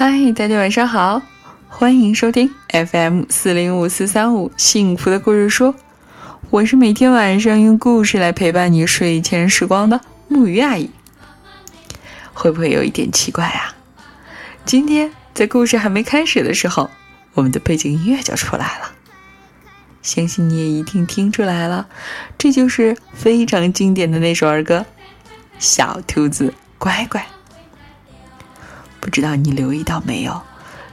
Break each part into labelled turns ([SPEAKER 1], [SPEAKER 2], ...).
[SPEAKER 1] 嗨，大家晚上好，欢迎收听 FM 四零五四三五幸福的故事书。我是每天晚上用故事来陪伴你睡前时光的木鱼阿姨。会不会有一点奇怪啊？今天在故事还没开始的时候，我们的背景音乐就出来了。相信你也一定听出来了，这就是非常经典的那首儿歌《小兔子乖乖》。不知道你留意到没有？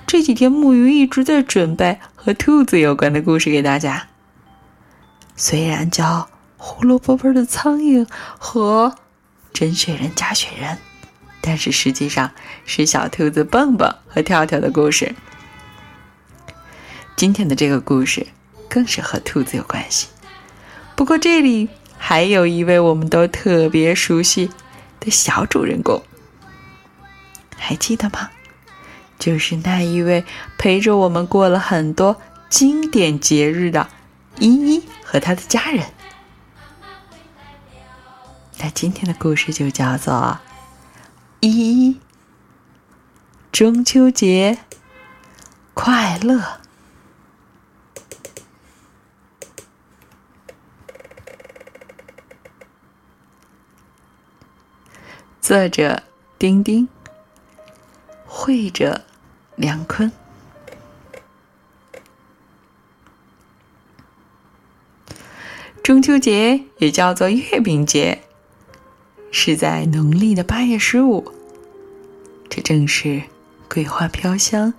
[SPEAKER 1] 这几天木鱼一直在准备和兔子有关的故事给大家。虽然叫胡萝卜味的苍蝇和真雪人假雪人，但是实际上是小兔子蹦蹦和跳跳的故事。今天的这个故事更是和兔子有关系。不过这里还有一位我们都特别熟悉的小主人公。还记得吗？就是那一位陪着我们过了很多经典节日的依依和他的家人。那今天的故事就叫做《依依中秋节快乐》，作者丁丁。会者梁坤，中秋节也叫做月饼节，是在农历的八月十五。这正是桂花飘香、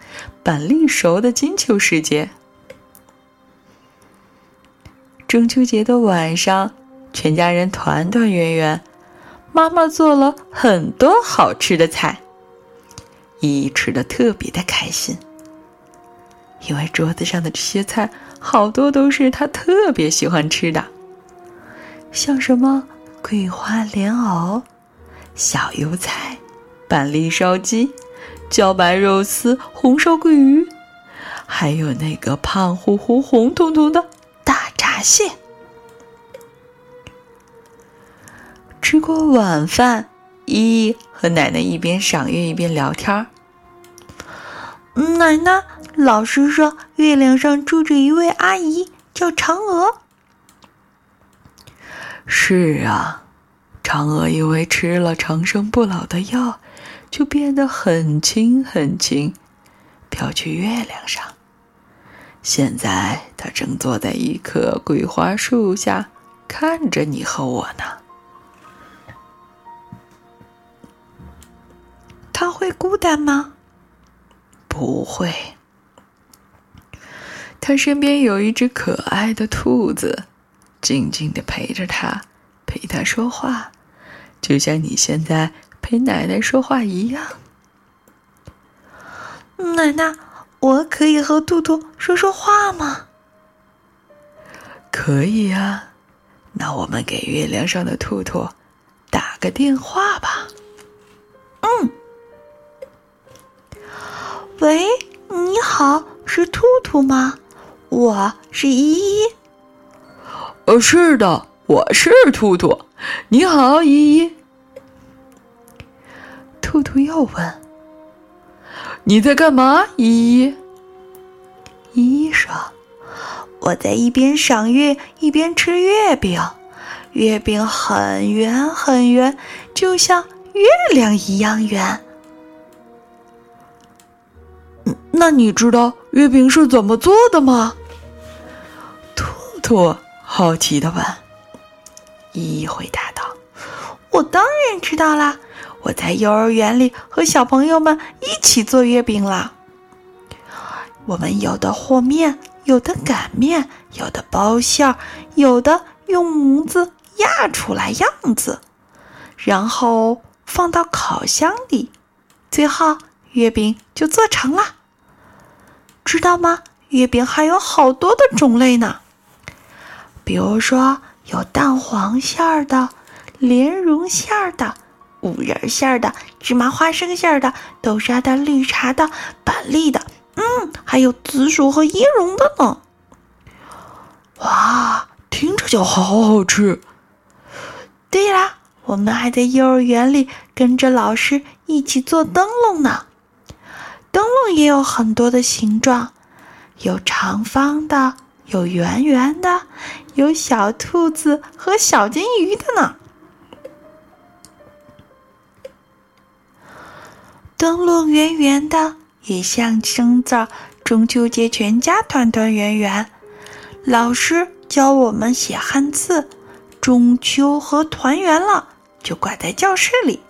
[SPEAKER 1] 板栗熟的金秋时节。中秋节的晚上，全家人团团圆圆，妈妈做了很多好吃的菜。依依吃的特别的开心，因为桌子上的这些菜好多都是他特别喜欢吃的，像什么桂花莲藕、小油菜、板栗烧鸡、茭白肉丝、红烧桂鱼，还有那个胖乎乎、红彤彤的大闸蟹。吃过晚饭。依依和奶奶一边赏月一边聊天。
[SPEAKER 2] 奶奶，老师说月亮上住着一位阿姨，叫嫦娥。
[SPEAKER 1] 是啊，嫦娥因为吃了长生不老的药，就变得很轻很轻，飘去月亮上。现在她正坐在一棵桂花树下，看着你和我呢。
[SPEAKER 2] 孤单吗？
[SPEAKER 1] 不会，他身边有一只可爱的兔子，静静的陪着他，陪他说话，就像你现在陪奶奶说话一样。
[SPEAKER 2] 奶奶，我可以和兔兔说说话吗？
[SPEAKER 1] 可以啊，那我们给月亮上的兔兔打个电话吧。
[SPEAKER 2] 喂，你好，是兔兔吗？我是依依。
[SPEAKER 1] 呃，是的，我是兔兔。你好，依依。兔兔又问：“你在干嘛？”依依。
[SPEAKER 2] 依依说：“我在一边赏月一边吃月饼，月饼很圆很圆，就像月亮一样圆。”
[SPEAKER 1] 那你知道月饼是怎么做的吗？兔兔好奇的问。
[SPEAKER 2] 依依回答道：“我当然知道啦，我在幼儿园里和小朋友们一起做月饼啦。我们有的和面，有的擀面，有的包馅儿，有的用模子压出来样子，然后放到烤箱里，最后月饼就做成了。”知道吗？月饼还有好多的种类呢，比如说有蛋黄馅儿的、莲蓉馅儿的、五仁馅儿的、芝麻花生馅儿的、豆沙的、绿茶的、板栗的，嗯，还有紫薯和椰蓉的呢。
[SPEAKER 1] 哇，听着就好好吃。
[SPEAKER 2] 对啦，我们还在幼儿园里跟着老师一起做灯笼呢。灯笼也有很多的形状，有长方的，有圆圆的，有小兔子和小金鱼的呢。灯笼圆圆的，也象征着中秋节全家团团圆圆。老师教我们写汉字，中秋和团圆了，就挂在教室里。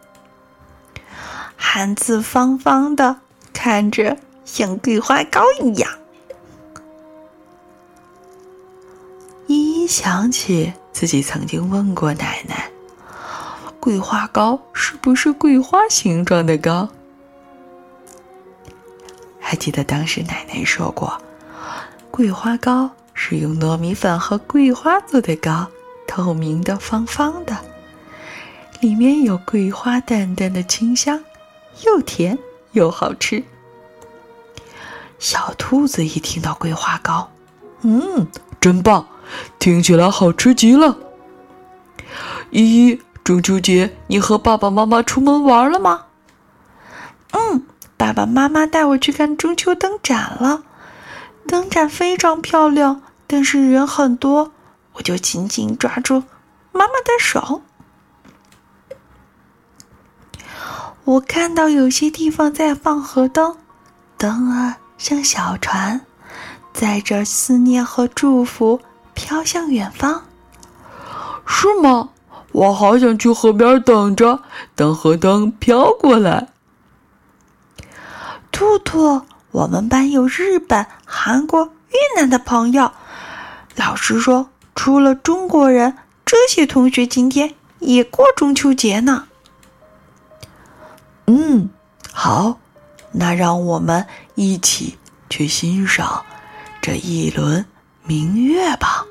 [SPEAKER 2] 汉字方方的，看着像桂花糕一样。
[SPEAKER 1] 依依想起自己曾经问过奶奶：“桂花糕是不是桂花形状的糕？”还记得当时奶奶说过，桂花糕是用糯米粉和桂花做的糕，透明的、方方的，里面有桂花淡淡的清香，又甜又好吃。小兔子一听到桂花糕，嗯，真棒，听起来好吃极了。依依，中秋节你和爸爸妈妈出门玩了吗？
[SPEAKER 2] 嗯。爸爸妈妈带我去看中秋灯展了，灯展非常漂亮，但是人很多，我就紧紧抓住妈妈的手。我看到有些地方在放河灯，灯儿像小船，载着思念和祝福飘向远方。
[SPEAKER 1] 是吗？我好想去河边等着，等河灯飘过来。
[SPEAKER 2] 兔兔，我们班有日本、韩国、越南的朋友。老师说，除了中国人，这些同学今天也过中秋节呢。
[SPEAKER 1] 嗯，好，那让我们一起去欣赏这一轮明月吧。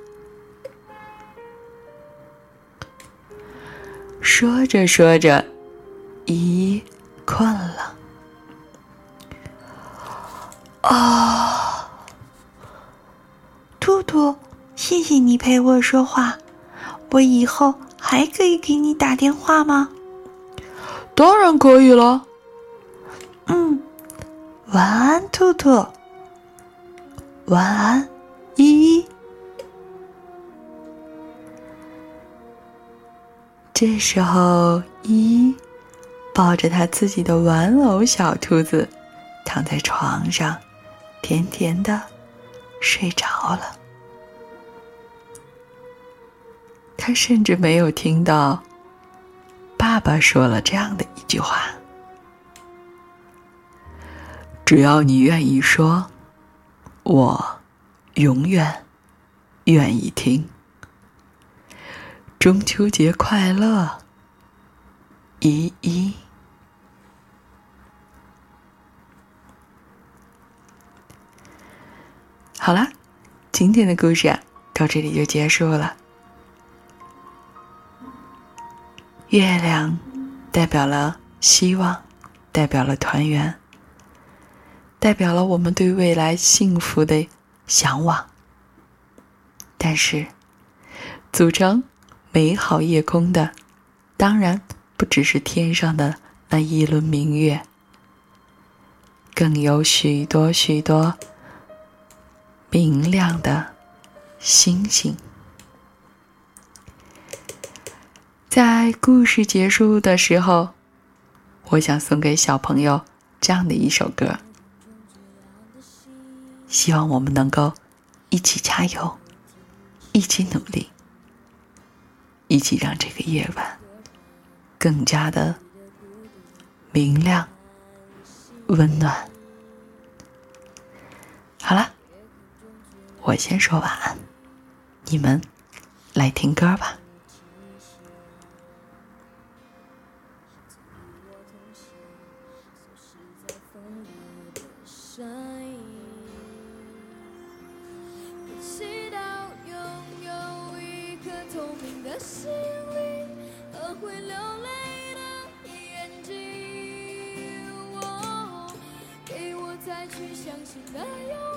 [SPEAKER 1] 说着说着，依困了。
[SPEAKER 2] 啊，兔兔，谢谢你陪我说话。我以后还可以给你打电话吗？
[SPEAKER 1] 当然可以了。
[SPEAKER 2] 嗯，晚安，兔兔。晚安，依依。
[SPEAKER 1] 这时候，依依抱着他自己的玩偶小兔子，躺在床上。甜甜的睡着了，他甚至没有听到爸爸说了这样的一句话：“只要你愿意说，我永远愿意听。”中秋节快乐，依依。好啦，今天的故事啊，到这里就结束了。月亮代表了希望，代表了团圆，代表了我们对未来幸福的向往。但是，组成美好夜空的，当然不只是天上的那一轮明月，更有许多许多。明亮的星星，在故事结束的时候，我想送给小朋友这样的一首歌。希望我们能够一起加油，一起努力，一起让这个夜晚更加的明亮、温暖。好了。我先说晚安，你们来听歌吧。
[SPEAKER 3] 新的拥抱，